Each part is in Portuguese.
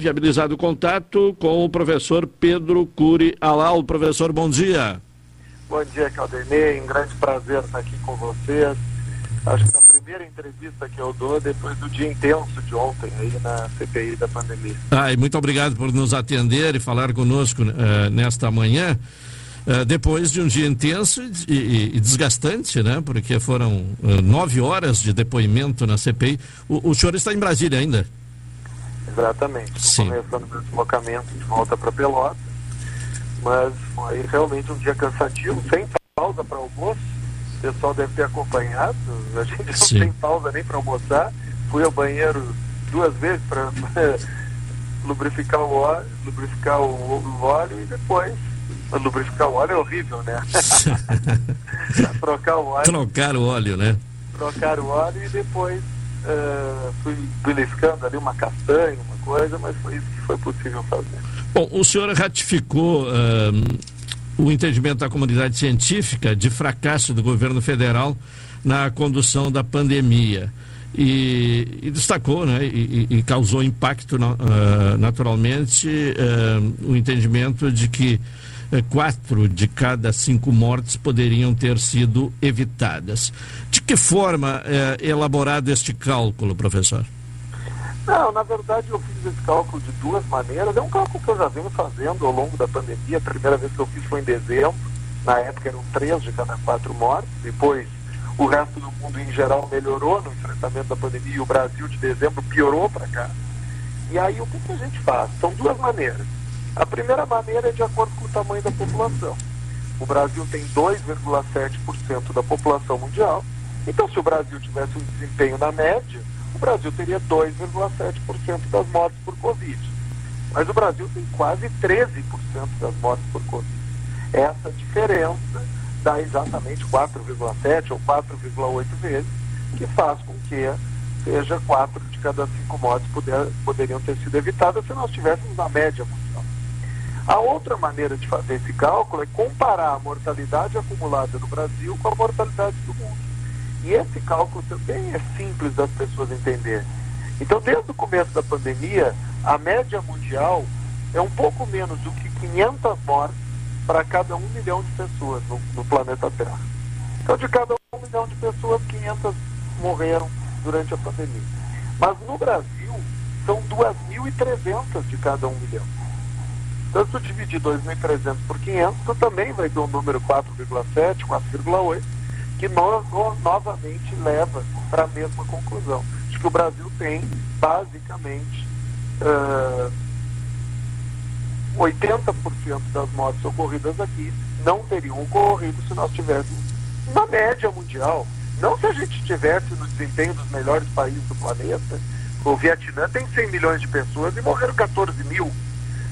viabilizado o contato com o professor Pedro Cury Alal. Professor, bom dia. Bom dia, Caldenei. Um grande prazer estar aqui com vocês. Acho que na primeira entrevista que eu dou, depois do dia intenso de ontem aí na CPI da pandemia. Ah, e muito obrigado por nos atender e falar conosco uh, nesta manhã. Uh, depois de um dia intenso e, e, e desgastante, né? Porque foram uh, nove horas de depoimento na CPI. O, o senhor está em Brasília ainda? Exatamente. Sim. Começando meu deslocamento de volta para Pelotas. Mas foi realmente um dia cansativo, sem pausa para almoço. O pessoal deve ter acompanhado. A gente Sim. não tem pausa nem para almoçar. Fui ao banheiro duas vezes para lubrificar o óleo, lubrificar o, o óleo e depois lubrificar o óleo é horrível, né? trocar o óleo. Trocar o óleo, né? Trocar o óleo e depois uh, fui beliscando ali uma castanha, uma coisa, mas foi isso que foi possível fazer. Bom, o senhor ratificou uh, o entendimento da comunidade científica de fracasso do governo federal na condução da pandemia. E, e destacou né, e, e, causou impacto uh, naturalmente o entendimento de que quatro de cada cinco mortes poderiam ter sido evitadas. De que forma é elaborado este cálculo, professor? Não, na verdade eu fiz esse cálculo de duas maneiras. É um cálculo que eu já venho fazendo ao longo da pandemia. A primeira vez que eu fiz foi em dezembro. Na época eram três de cada quatro mortes. Depois o resto do mundo em geral melhorou no enfrentamento da pandemia e o Brasil de dezembro piorou para cá. E aí o que, que a gente faz? São duas maneiras. A primeira maneira é de acordo com o tamanho da população. O Brasil tem 2,7% da população mundial. Então, se o Brasil tivesse um desempenho na média, o Brasil teria 2,7% das mortes por Covid. Mas o Brasil tem quase 13% das mortes por Covid. Essa diferença dá exatamente 4,7 ou 4,8 vezes, que faz com que seja 4 de cada 5 mortes puder, poderiam ter sido evitadas se nós tivéssemos na média mundial. A outra maneira de fazer esse cálculo é comparar a mortalidade acumulada no Brasil com a mortalidade do mundo. E esse cálculo também é simples das pessoas entenderem. Então, desde o começo da pandemia, a média mundial é um pouco menos do que 500 mortes para cada um milhão de pessoas no, no planeta Terra. Então, de cada um milhão de pessoas, 500 morreram durante a pandemia. Mas no Brasil, são 2.300 de cada um milhão. Então, se tu dividir 2.300 por 500, tu também vai ter um número 4,7, 4,8, que no, no, novamente leva para a mesma conclusão. De que o Brasil tem, basicamente, uh, 80% das mortes ocorridas aqui não teriam ocorrido se nós tivéssemos uma média mundial. Não se a gente estivesse no desempenho dos melhores países do planeta. O Vietnã tem 100 milhões de pessoas e morreram 14 mil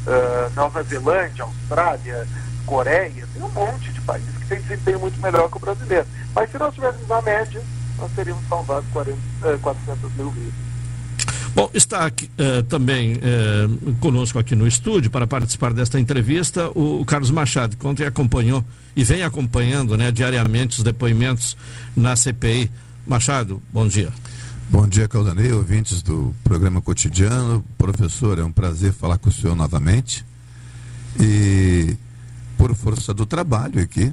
uh, Nova Zelândia, Austrália, Coreia, tem um monte de países que tem desempenho muito melhor que o brasileiro. Mas se nós tivéssemos a média, nós teríamos salvado 40, uh, 400 mil vidas. Bom, está aqui, uh, também uh, conosco aqui no estúdio para participar desta entrevista o, o, Carlos Machado, que ontem acompanhou e vem acompanhando né, diariamente os depoimentos na CPI. Machado, bom dia. Bom dia, Caldanei, ouvintes do programa cotidiano. Professor, é um prazer falar com o senhor novamente. E por força do trabalho aqui,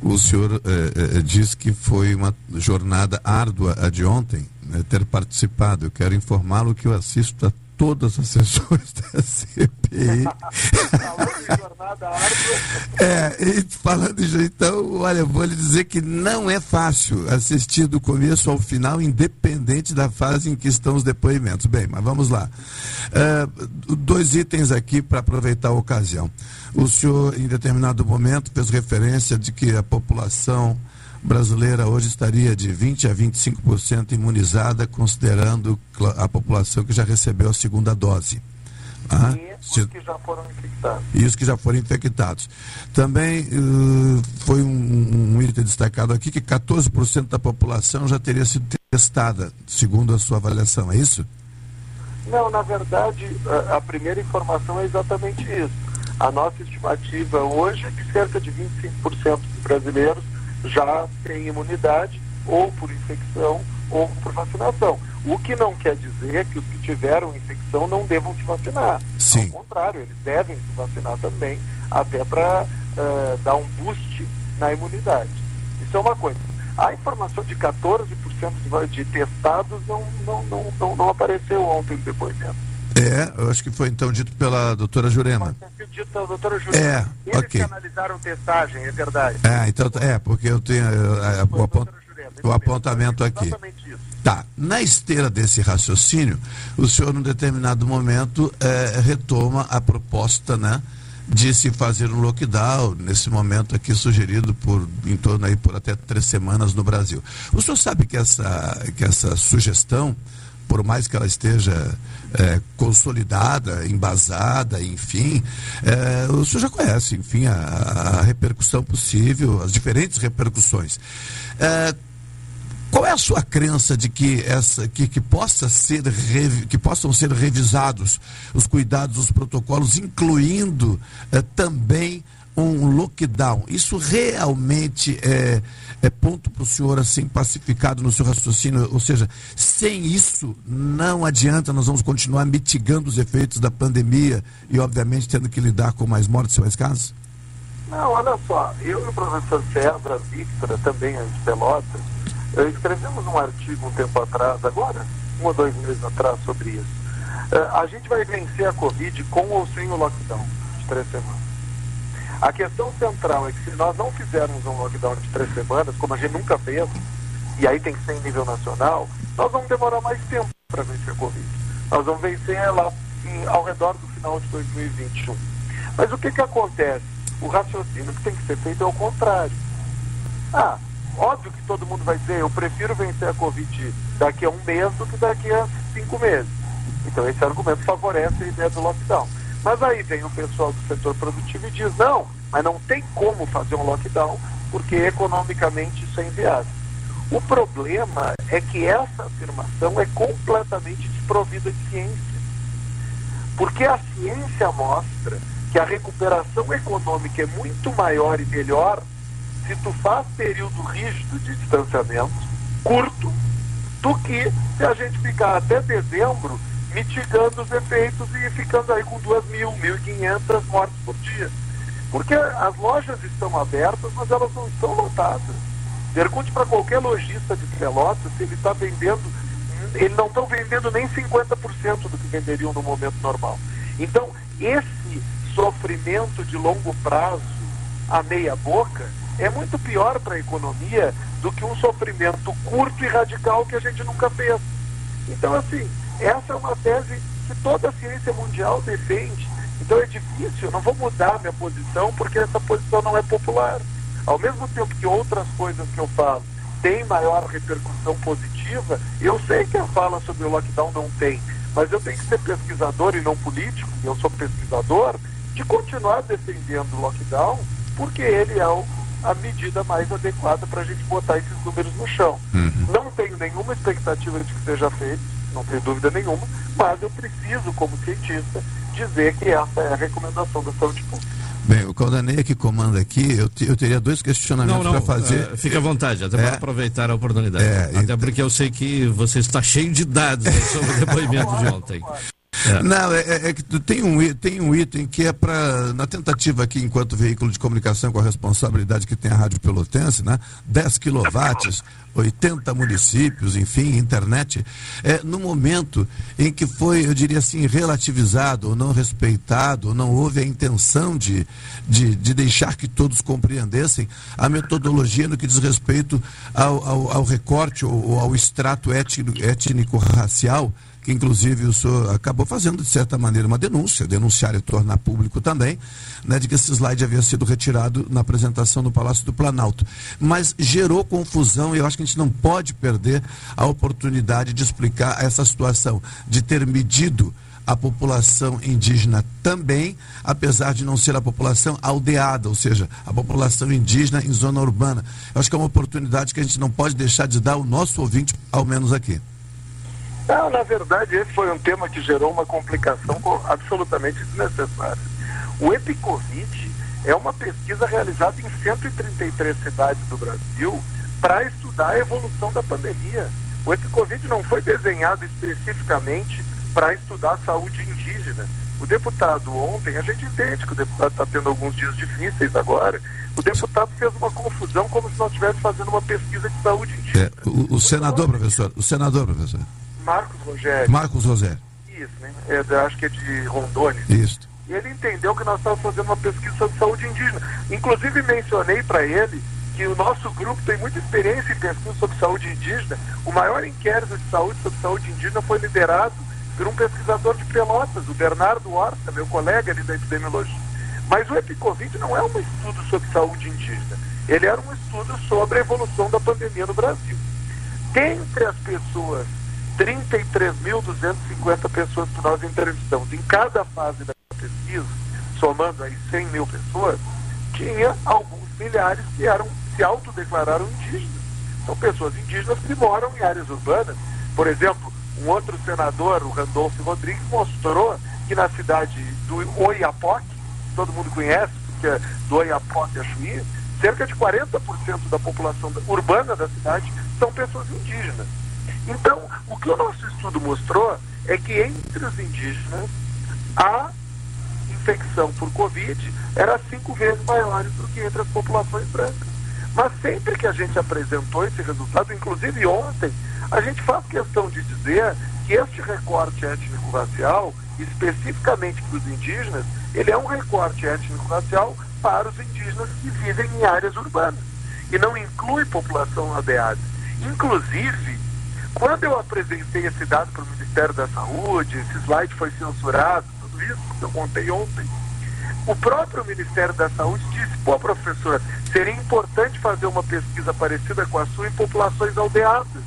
o senhor eh, eh, diz que foi uma jornada árdua a de ontem né, ter participado. Eu quero informá-lo que eu assisto a todas as sessões da CPI. é, e falando de então, olha, vou lhe dizer que não é fácil assistir do começo ao final, independente da fase em que estão os depoimentos. Bem, mas vamos lá. Uh, dois itens aqui para aproveitar a ocasião. O senhor, em determinado momento, fez referência de que a população brasileira hoje estaria de 20 a 25% imunizada, considerando a população que já recebeu a segunda dose. Ah, e os que já foram infectados. E os que já foram infectados. Também uh, foi um, um, item destacado aqui que 14% da população já teria sido testada, segundo a sua avaliação, é isso? Não, na verdade, a, a primeira informação é exatamente isso. A nossa estimativa hoje é que cerca de 25% dos brasileiros já tem imunidade, ou por infecção, ou por vacinação. O que não quer dizer que os que tiveram infecção não devam se vacinar. Sim. Ao contrário, eles devem se vacinar também, até para uh, dar um boost na imunidade. Isso é uma coisa. A informação de 14% de, de testados não, não, não, não, não apareceu ontem no depoimento. É, eu acho que foi então dito pela doutora Jurema. Dito pela doutora Jurema. É, Eles ok. que analisaram testagem, é verdade. É, então, é, porque eu tenho é, o, apont, o apontamento aqui. Tá, na esteira desse raciocínio, o senhor, num determinado momento, é, retoma a proposta, né? de se fazer um lockdown, nesse momento aqui sugerido por em torno aí por até três semanas no Brasil. O senhor sabe que essa, que essa sugestão, por mais que ela esteja é, consolidada, embasada, enfim, é, o senhor já conhece, enfim, a, a, repercussão possível, as diferentes repercussões. É, qual é a sua crença de que essa que, que possa ser que possam ser revisados os cuidados, os protocolos, incluindo eh, também um lockdown? Isso realmente é, é ponto para o senhor assim pacificado no seu raciocínio? Ou seja, sem isso não adianta, nós vamos continuar mitigando os efeitos da pandemia e obviamente tendo que lidar com mais mortes e mais casos? Não, olha só, eu e o professor César Victor, também as Pelotas, eu escrevemos um artigo um tempo atrás, agora, um ou dois meses atrás, sobre isso. Uh, a gente vai vencer a Covid com ou sem o lockdown de três semanas. A questão central é que se nós não fizermos um lockdown de três semanas, como a gente nunca fez, e aí tem que ser em nível nacional, nós vamos demorar mais tempo para vencer a Covid. Nós vamos vencer lá em, ao redor do final de 2021. Mas o que, que acontece? O raciocínio que tem que ser feito é o contrário. Ah, Óbvio que todo mundo vai dizer, eu prefiro vencer a Covid daqui a um mês do que daqui a cinco meses. Então esse argumento favorece a ideia do lockdown. Mas aí vem o pessoal do setor produtivo e diz, não, mas não tem como fazer um lockdown, porque economicamente isso é inviável. O problema é que essa afirmação é completamente desprovida de ciência. Porque a ciência mostra que a recuperação econômica é muito maior e melhor se tu faz período rígido de distanciamento, curto, do que se a gente ficar até dezembro mitigando os efeitos e ficando aí com 2 mil, 1.500 mortes por dia. Porque as lojas estão abertas, mas elas não estão lotadas. Pergunte para qualquer lojista de Pelotas se ele está vendendo, eles não estão vendendo nem 50% do que venderiam no momento normal. Então, esse sofrimento de longo prazo, a meia boca, é muito pior para a economia do que um sofrimento curto e radical que a gente nunca fez. Então, assim, essa é uma tese que toda a ciência mundial defende. Então é difícil, não vou mudar minha posição porque essa posição não é popular. Ao mesmo tempo que outras coisas que eu falo têm maior repercussão positiva, eu sei que a fala sobre o lockdown não tem, mas eu tenho que ser pesquisador e não político, e eu sou pesquisador, de continuar defendendo o lockdown, porque ele é o a medida mais adequada para a gente botar esses números no chão. Uhum. Não tenho nenhuma expectativa de que seja feito, não tenho dúvida nenhuma, mas eu preciso, como cientista, dizer que essa é a recomendação da saúde pública. Bem, o Caldanei que comanda aqui, eu, eu teria dois questionamentos para fazer. Uh, fique à vontade, até é, para aproveitar a oportunidade. É, até então... porque eu sei que você está cheio de dados sobre o depoimento de ontem. É. Não, é, é, é, que tem um, tem um item que é para, na tentativa aqui, enquanto veículo de comunicação com a responsabilidade que tem a Rádio Pelotense, né? 10 quilowatts, 80 municípios, enfim, internet, é, no momento em que foi, eu diria assim, relativizado ou não respeitado, ou não houve a intenção de, de, de deixar que todos compreendessem a metodologia no que diz respeito ao, ao, ao recorte ou, ou ao extrato étnico-racial que inclusive o senhor acabou fazendo, de certa maneira, uma denúncia, denunciar e tornar público também, né, de que esse slide havia sido retirado na apresentação no Palácio do Planalto. Mas gerou confusão e eu acho que a gente não pode perder a oportunidade de explicar essa situação, de ter medido a população indígena também, apesar de não ser a população aldeada, ou seja, a população indígena em zona urbana. Eu acho que é uma oportunidade que a gente não pode deixar de dar ao nosso ouvinte, ao menos aqui. Não, na verdade, esse foi um tema que gerou uma complicação absolutamente desnecessária. O EpiCovid é uma pesquisa realizada em 133 cidades do Brasil para estudar a evolução da pandemia. O EpiCovid não foi desenhado especificamente para estudar saúde indígena. O deputado ontem, a gente entende que o deputado está tendo alguns dias difíceis agora, o deputado fez uma confusão como se nós estivéssemos fazendo uma pesquisa de saúde indígena. É, o, o, senador, professor, o senador, professor. Marcos Rogério. Marcos Rogério. Isso, né? É, acho que é de Rondônia. Isso. E ele entendeu que nós estávamos fazendo uma pesquisa sobre saúde indígena. Inclusive mencionei para ele que o nosso grupo tem muita experiência em pesquisa sobre saúde indígena. O maior inquérito de saúde sobre saúde indígena foi liderado por um pesquisador de Pelotas, o Bernardo Horta, meu colega ali da epidemiologia. Mas o EpiCovid não é um estudo sobre saúde indígena. Ele era um estudo sobre a evolução da pandemia no Brasil. Dentre as pessoas, 33.250 pessoas que nós entrevistamos em cada fase da pesquisa, somando aí 100 mil pessoas, tinha alguns milhares que eram se autodeclararam indígenas. São pessoas indígenas que moram em áreas urbanas. Por exemplo, um outro senador, o Randolfo Rodrigues, mostrou que na cidade do Oiapoque, todo mundo conhece, porque é do Oiapoque a Chuí, cerca de 40% da população urbana da cidade são pessoas indígenas. Então, o que o nosso estudo mostrou é que entre os indígenas, a infecção por Covid era cinco vezes maior do que entre as populações brancas. Mas sempre que a gente apresentou esse resultado, inclusive ontem, a gente faz questão de dizer que este recorte étnico-racial, especificamente para os indígenas, ele é um recorte étnico-racial para os indígenas que vivem em áreas urbanas e não inclui população aldeada. Inclusive, quando eu apresentei esse dado para o Ministério da Saúde, esse slide foi censurado, tudo isso que eu contei ontem, o próprio Ministério da Saúde disse, pô, professor, seria importante fazer uma pesquisa parecida com a sua em populações aldeadas.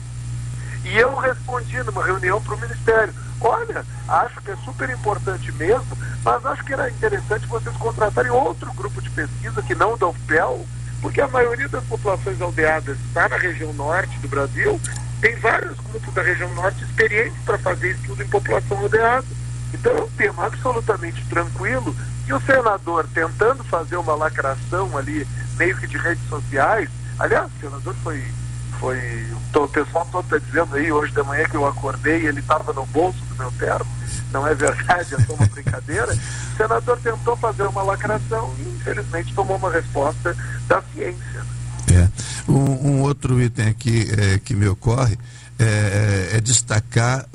E eu respondi numa reunião para o Ministério, olha, acho que é super importante mesmo, mas acho que era interessante vocês contratarem outro grupo de pesquisa que não da UFPEL, porque a maioria das populações aldeadas está na região norte do Brasil, tem vários grupos da região norte experientes para fazer estudo em população aldeada. Então é um tema absolutamente tranquilo e o senador tentando fazer uma lacração ali, meio que de redes sociais, aliás, o senador foi. foi o pessoal todo está dizendo aí hoje de manhã que eu acordei e ele estava no bolso do meu terno. Não é verdade, é só uma brincadeira. O senador tentou fazer uma lacração e infelizmente tomou uma resposta da ciência. É. Um, um outro item aqui é, que me ocorre é, é, é destacar,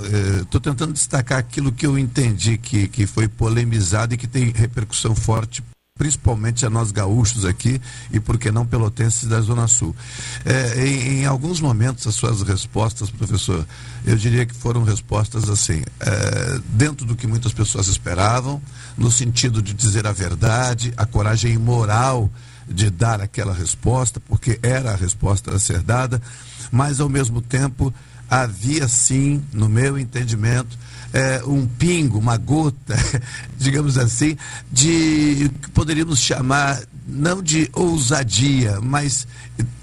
estou é, tentando destacar aquilo que eu entendi que, que foi polemizado e que tem repercussão forte principalmente a nós gaúchos aqui e por que não pelotenses da Zona Sul. É, em, em, alguns momentos as suas respostas, professor, eu diria que foram respostas assim, é, dentro do que muitas pessoas esperavam, no sentido de dizer a verdade, a coragem moral de dar aquela resposta, porque era a resposta a ser dada, mas ao mesmo tempo havia sim, no meu entendimento, é, um pingo, uma gota, digamos assim, de que poderíamos chamar não de ousadia, mas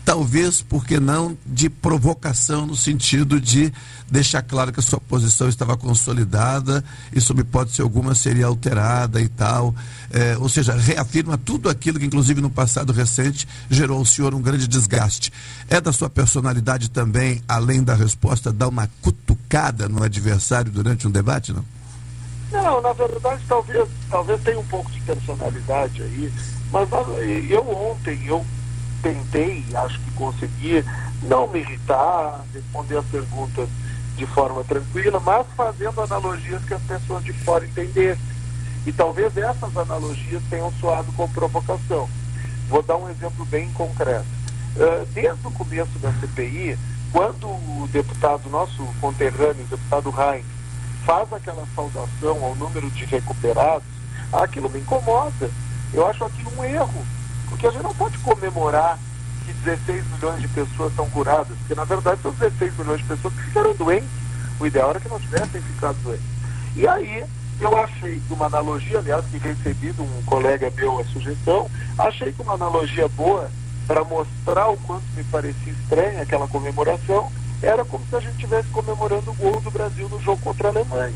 talvez, porque não, de provocação, no sentido de deixar claro que a sua posição estava consolidada e, sob hipótese alguma, seria alterada e tal. É, ou seja, reafirma tudo aquilo que, inclusive no passado recente, gerou ao senhor um grande desgaste. É da sua personalidade também, além da resposta, dar uma cutucada no adversário durante um debate, não? Não, na verdade, talvez, talvez tenha um pouco de personalidade aí, mas eu ontem, eu tentei, acho que consegui, não me irritar, responder as perguntas de forma tranquila, mas fazendo analogias que as pessoas de fora entendessem. E talvez essas analogias tenham soado com provocação. Vou dar um exemplo bem concreto. Uh, desde o começo da CPI, quando o deputado, nosso conterrâneo, o deputado Heinz, faz aquela saudação ao número de recuperados, aquilo me incomoda. Eu acho aquilo um erro porque a gente não pode comemorar que 16 milhões de pessoas estão curadas, porque na verdade são 16 milhões de pessoas que ficaram doentes. O ideal era que não tivessem ficado doentes. E aí, eu achei uma analogia, aliás, que recebi de um colega meu a sugestão, achei que uma analogia boa para mostrar o quanto me parecia estranha aquela comemoração, era como se a gente estivesse comemorando o gol do Brasil no jogo contra a Alemanha.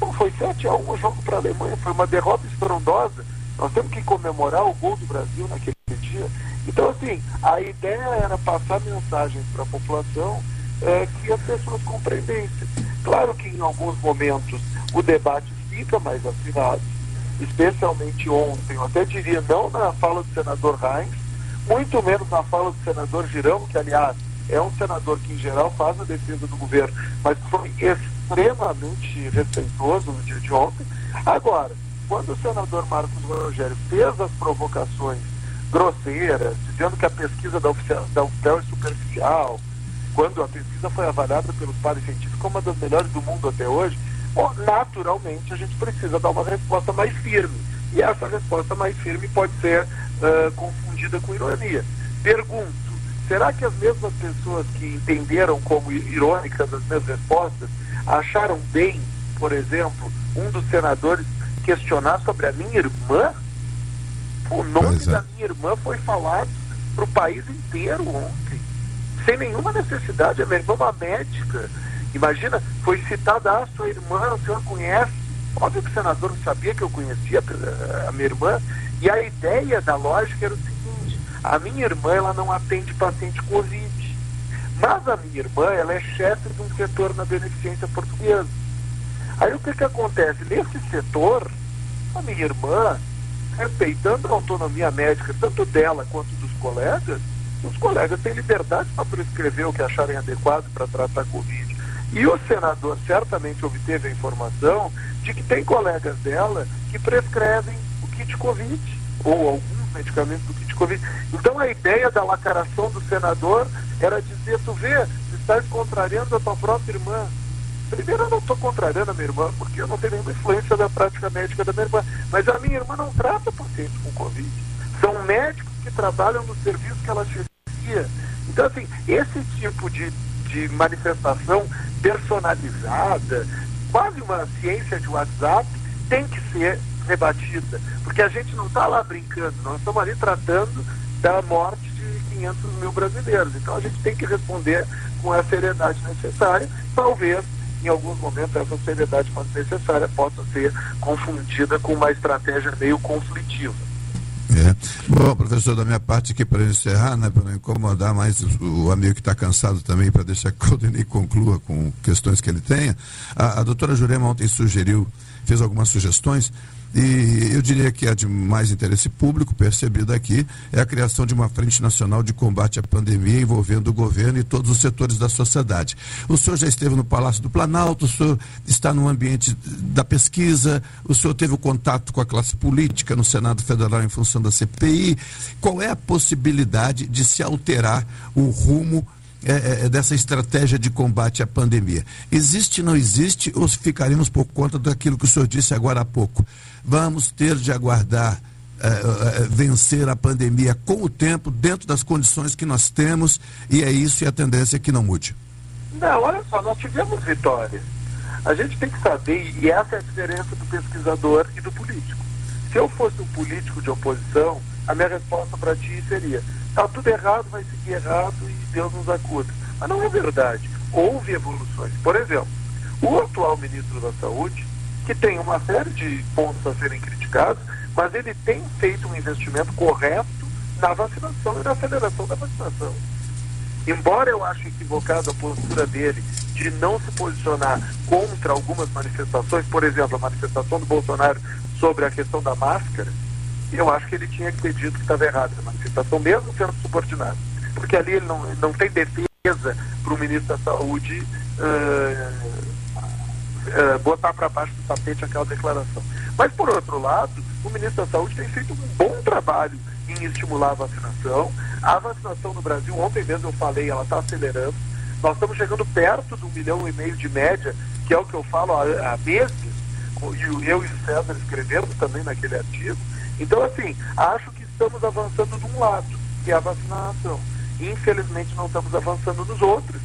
Não foi 7 a 1 o jogo para a Alemanha, foi uma derrota estrondosa nós temos que comemorar o gol do Brasil naquele dia. Então, assim, a ideia era passar mensagens para a população é, que as pessoas compreendessem. Claro que em alguns momentos o debate fica mais afinado, especialmente ontem, eu até diria, não na fala do senador Reins, muito menos na fala do senador Girão, que aliás é um senador que em geral faz a defesa do governo, mas foi extremamente respeitoso no dia de ontem. Agora, quando o senador Marcos Rogério fez as provocações grosseiras, dizendo que a pesquisa da UFPEL, da é superficial, quando a pesquisa foi avaliada pelos pares científicos como uma das melhores do mundo até hoje, naturalmente a gente precisa dar uma resposta mais firme. E essa resposta mais firme pode ser uh, confundida com ironia. Pergunto, será que as mesmas pessoas que entenderam como irônicas as minhas respostas acharam bem, por exemplo, um dos senadores questionar sobre a minha irmã? O nome é. da minha irmã foi falado para o país inteiro ontem, sem nenhuma necessidade. A minha irmã é uma médica. Imagina, foi citada a sua irmã, o senhor conhece? Óbvio que o senador não sabia que eu conhecia a minha irmã. E a ideia da lógica era o seguinte: a minha irmã ela não atende paciente Covid. Mas a minha irmã ela é chefe de um setor na beneficência portuguesa. Aí o que, que acontece? Nesse setor, a minha irmã respeitando a autonomia médica, tanto dela quanto dos colegas, os colegas têm liberdade para prescrever o que acharem adequado para tratar a Covid. E o senador certamente obteve a informação de que tem colegas dela que prescrevem o kit Covid, ou alguns medicamentos do kit Covid. Então a ideia da lacração do senador era dizer, tu vê, tu estás contrariando a tua própria irmã. Primeiro, eu não estou contrariando a minha irmã, porque eu não tenho nenhuma influência da prática médica da minha irmã. Mas a minha irmã não trata pacientes com Covid. São médicos que trabalham no serviço que ela chefia. Então, assim, esse tipo de, de manifestação personalizada, quase uma ciência de WhatsApp, tem que ser rebatida. Porque a gente não está lá brincando, nós estamos ali tratando da morte de 500 mil brasileiros. Então a gente tem que responder com a seriedade necessária, talvez em alguns momentos essa seriedade quando necessária possa ser confundida com uma estratégia meio conflitiva. É. Bom, professor, da minha parte aqui para encerrar, né, para não incomodar mais o, o amigo que está cansado também, para deixar que o Claudinei conclua com questões que ele tenha, a, a doutora Jurema ontem sugeriu, fez algumas sugestões e eu diria que a de mais interesse público, percebido aqui, é a criação de uma frente nacional de combate à pandemia envolvendo o governo e todos os setores da sociedade. O senhor já esteve no Palácio do Planalto, o senhor está no ambiente da pesquisa, o senhor teve o contato com a classe política no Senado Federal em função da CPI. Qual é a possibilidade de se alterar o rumo é, é, é, dessa estratégia de combate à pandemia? Existe, não existe, ou ficaremos por conta daquilo que o senhor disse agora há pouco? Vamos ter de aguardar é, é, vencer a pandemia com o tempo, dentro das condições que nós temos, e é isso e a tendência é que não mude. Não, olha só, nós tivemos vitórias. A gente tem que saber, e essa é a diferença do pesquisador e do político. Se eu fosse um político de oposição, a minha resposta para ti seria: está tudo errado, vai seguir errado e Deus nos acuda. Mas não é verdade. Houve evoluções. Por exemplo, o atual ministro da Saúde, que tem uma série de pontos a serem criticados, mas ele tem feito um investimento correto na vacinação e na aceleração da vacinação. Embora eu ache equivocada a postura dele de não se posicionar contra algumas manifestações, por exemplo, a manifestação do Bolsonaro sobre a questão da máscara, eu acho que ele tinha que ter dito que estava errada a manifestação, mesmo sendo subordinado. Porque ali ele não, não tem defesa para o ministro da Saúde uh, uh, botar para baixo do tapete aquela declaração. Mas, por outro lado, o ministro da Saúde tem feito um bom trabalho em estimular a vacinação. A vacinação no Brasil, ontem mesmo eu falei, ela está acelerando. Nós estamos chegando perto de um milhão e meio de média, que é o que eu falo há, há meses, eu e o César escrevemos também naquele artigo. Então, assim, acho que estamos avançando de um lado, que é a vacinação. Infelizmente, não estamos avançando nos outros.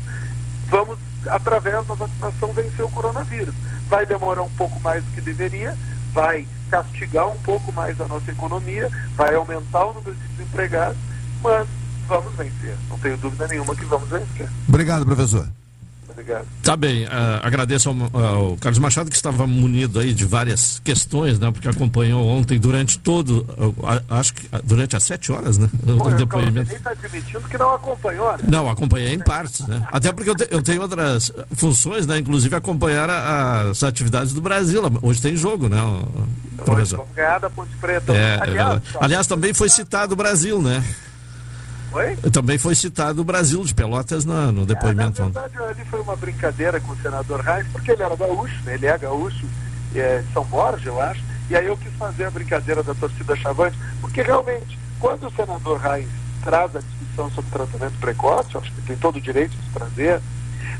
Vamos, através da vacinação, vencer o coronavírus. Vai demorar um pouco mais do que deveria, vai castigar um pouco mais a nossa economia, vai aumentar o número de desempregados, mas vamos vencer. Não tenho dúvida nenhuma que vamos vencer. Obrigado, professor. Obrigado. Tá bem. Uh, agradeço ao, ao, Carlos Machado, que estava munido aí de várias questões, né? Porque acompanhou ontem durante todo, uh, acho que durante as sete horas, né? o depoimento. Está admitindo que não acompanhou, né? Não, acompanhei em partes, né? Até porque eu, te, eu tenho outras funções, né? Inclusive acompanhar a, as atividades do Brasil. Hoje tem jogo, né? Professor. Vamos ganhar da Ponte Preta. É, é aliás, é aliás, também foi citado o Brasil, né? Oi? Também foi citado o Brasil de Pelotas no, no depoimento. É, na verdade, ali foi uma brincadeira com o senador Reis, porque ele era gaúcho, né? ele é gaúcho, é, São Borja, eu acho, e aí eu quis fazer a brincadeira da torcida chavante, porque realmente, quando o senador Reis traz a discussão sobre tratamento precoce, acho que tem todo o direito de trazer,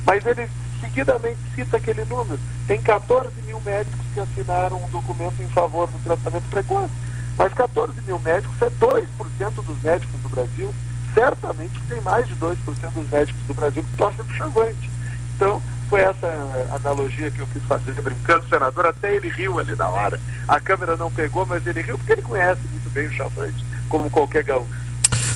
mas ele seguidamente cita aquele número. Tem 14 mil médicos que assinaram um documento em favor do tratamento precoce. Mas 14 mil médicos é 2% dos médicos do Brasil certamente tem mais de 2% dos médicos do Brasil que torcem para Chavante. Então, foi essa analogia que eu quis fazer, brincando, o senador, até ele riu ali na hora. A câmera não pegou, mas ele riu porque ele conhece muito bem o Chavante, como qualquer gaúcho.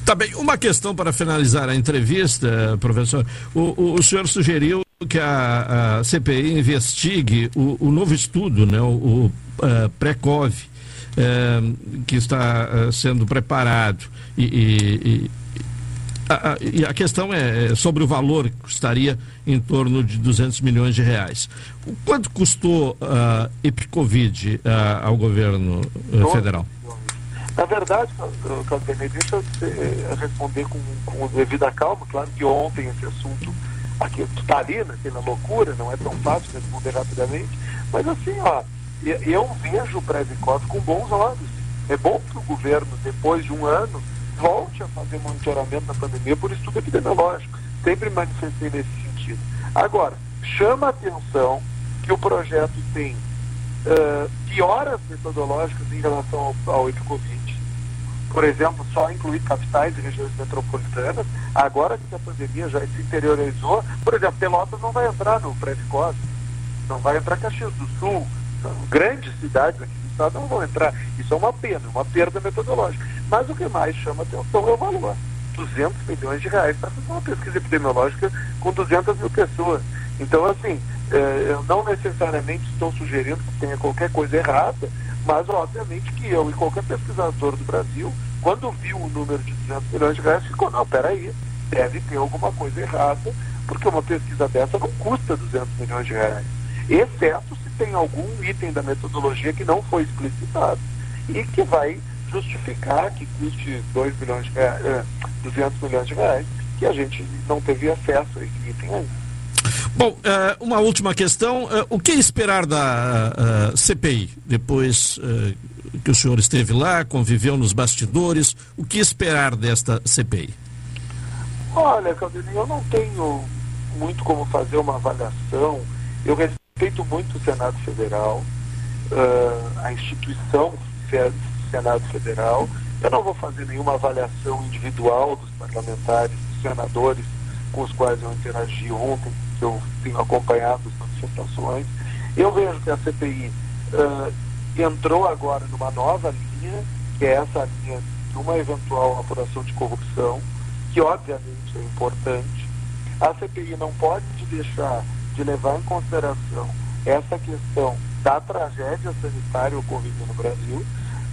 Tá bem, uma questão para finalizar a entrevista, professor. O, o, o senhor sugeriu que a, a CPI investigue o, o, novo estudo, né, o, uh, Precov, uh, que está uh, sendo preparado. E, e, a, a, e a questão é, é sobre o valor que custaria em torno de 200 milhões de reais. O quanto custou a uh, Epicovid uh, ao governo uh, federal? Na verdade, Caldenei, deixa eu responder com, com devida calma. Claro que ontem esse assunto aqui está ali, naquela loucura, não é tão fácil responder rapidamente. Mas assim, ó, eu vejo o Previcov com bons olhos. É bom que o governo, depois de um ano, volte a fazer monitoramento da pandemia por estudo epidemiológico. Sempre manifestei nesse sentido. Agora, chama a atenção que o projeto tem uh, pioras metodológicas em relação ao, ao Epicovid. Por exemplo, só incluir capitais e regiões metropolitanas. Agora que a pandemia já se interiorizou, por exemplo, Pelotas não vai entrar no pré-Covid, não vai entrar Caxias do Sul, grandes cidades aqui estado não vão entrar. Isso é uma pena, uma perda metodológica. Mas o que mais chama atenção é o valor. 200 milhões de reais para fazer uma pesquisa epidemiológica com 200 mil pessoas. Então, assim, eh, eu não necessariamente estou sugerindo que tenha qualquer coisa errada, mas obviamente que eu e qualquer pesquisador do Brasil, quando viu o número de 200 milhões de reais, ficou, não, peraí, deve ter alguma coisa errada, porque uma pesquisa dessa não custa 200 milhões de reais, exceto se tem algum item da metodologia que não foi explicitado e que vai justificar que custe 2 milhões de reais, 200 milhões de reais, que a gente não teve acesso a esse item ainda. Bom, eh, uma última questão. Eh, o que esperar da eh, CPI? Depois que o senhor esteve lá, conviveu nos bastidores, o que esperar desta CPI? Olha, Caldeninho, eu não tenho muito como fazer uma avaliação. Eu respeito muito o Senado Federal, a instituição Senado Federal. Eu não vou fazer nenhuma avaliação individual dos parlamentares, dos senadores com os quais eu interagi ontem, que eu tenho acompanhado as manifestações. Eu vejo que a CPI uh, entrou agora numa nova linha, que é essa linha de uma eventual apuração de corrupção, que obviamente é importante. A CPI não pode deixar de levar em consideração essa questão da tragédia sanitária ocorrida no Brasil,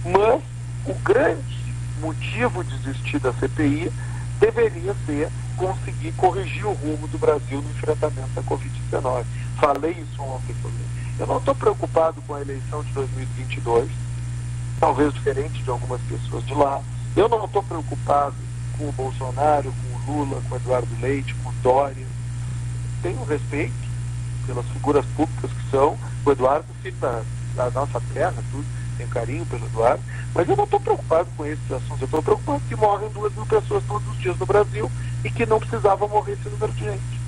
mas o grande motivo de existir da CPI deveria ser conseguir corrigir o rumo do Brasil no enfrentamento da Covid-19. Falei isso ontem. Eu não estou preocupado com a eleição de 2022, talvez diferente de algumas pessoas de lá. Eu não estou preocupado com o Bolsonaro, com o Lula, com o Eduardo Leite, com o Dória. Tenho respeito pelas figuras públicas que são. O Eduardo, filho da, da nossa terra, tudo tenho carinho pelo Eduardo, mas eu não estou preocupado com esses assuntos. Eu estou preocupado que morrem duas mil pessoas todos os dias no Brasil e que não precisava morrer esse número de gente.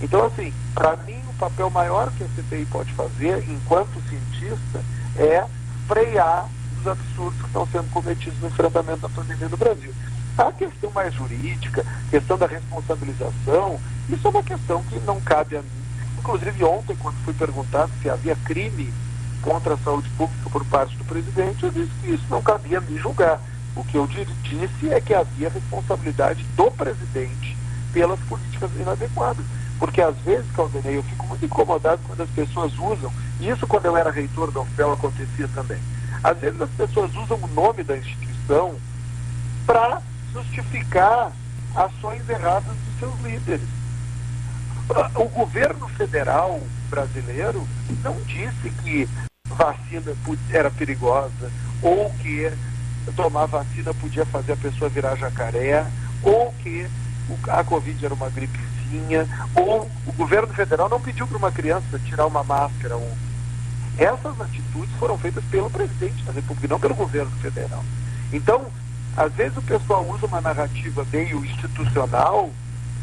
Então, assim, para mim, o papel maior que a CPI pode fazer, enquanto cientista, é frear os absurdos que estão sendo cometidos no enfrentamento da pandemia no Brasil. A questão mais jurídica, questão da responsabilização, isso é uma questão que não cabe a mim. Inclusive, ontem, quando fui perguntado se havia crime contra a saúde pública por parte do presidente, eu disse que isso não cabia me julgar. O que eu disse é que havia responsabilidade do presidente pelas políticas inadequadas. Porque às vezes, Caldenei, eu fico muito incomodado quando as pessoas usam, e isso quando eu era reitor da UFPEL acontecia também. Às vezes as pessoas usam o nome da instituição para justificar ações erradas dos seus líderes. O governo federal brasileiro não disse que vacina era perigosa ou que tomar vacina podia fazer a pessoa virar jacaré ou que a Covid era uma gripezinha ou o governo federal não pediu para uma criança tirar uma máscara ontem. Essas atitudes foram feitas pelo presidente da República, não pelo governo federal. Então, às vezes o pessoal usa uma narrativa meio institucional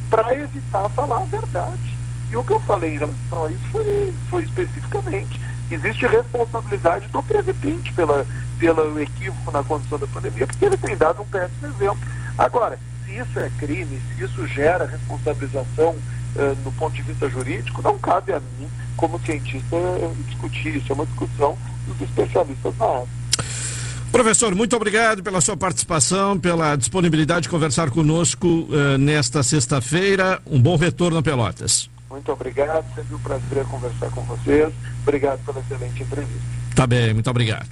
para evitar falar a verdade. E o que eu falei em relação a isso foi, foi especificamente. Existe responsabilidade do presidente pela, pelo equívoco na condição da pandemia, porque ele tem dado um péssimo exemplo. Agora, se isso é crime, se isso gera responsabilização uh, no ponto de vista jurídico, não cabe a mim, como cientista, discutir. Isso é uma discussão dos especialistas na área. Professor, muito obrigado pela sua participação, pela disponibilidade de conversar conosco uh, nesta sexta-feira. Um bom retorno a Pelotas. Muito obrigado, sempre um prazer conversar com vocês. Obrigado pela excelente entrevista. Tá bem, muito obrigado.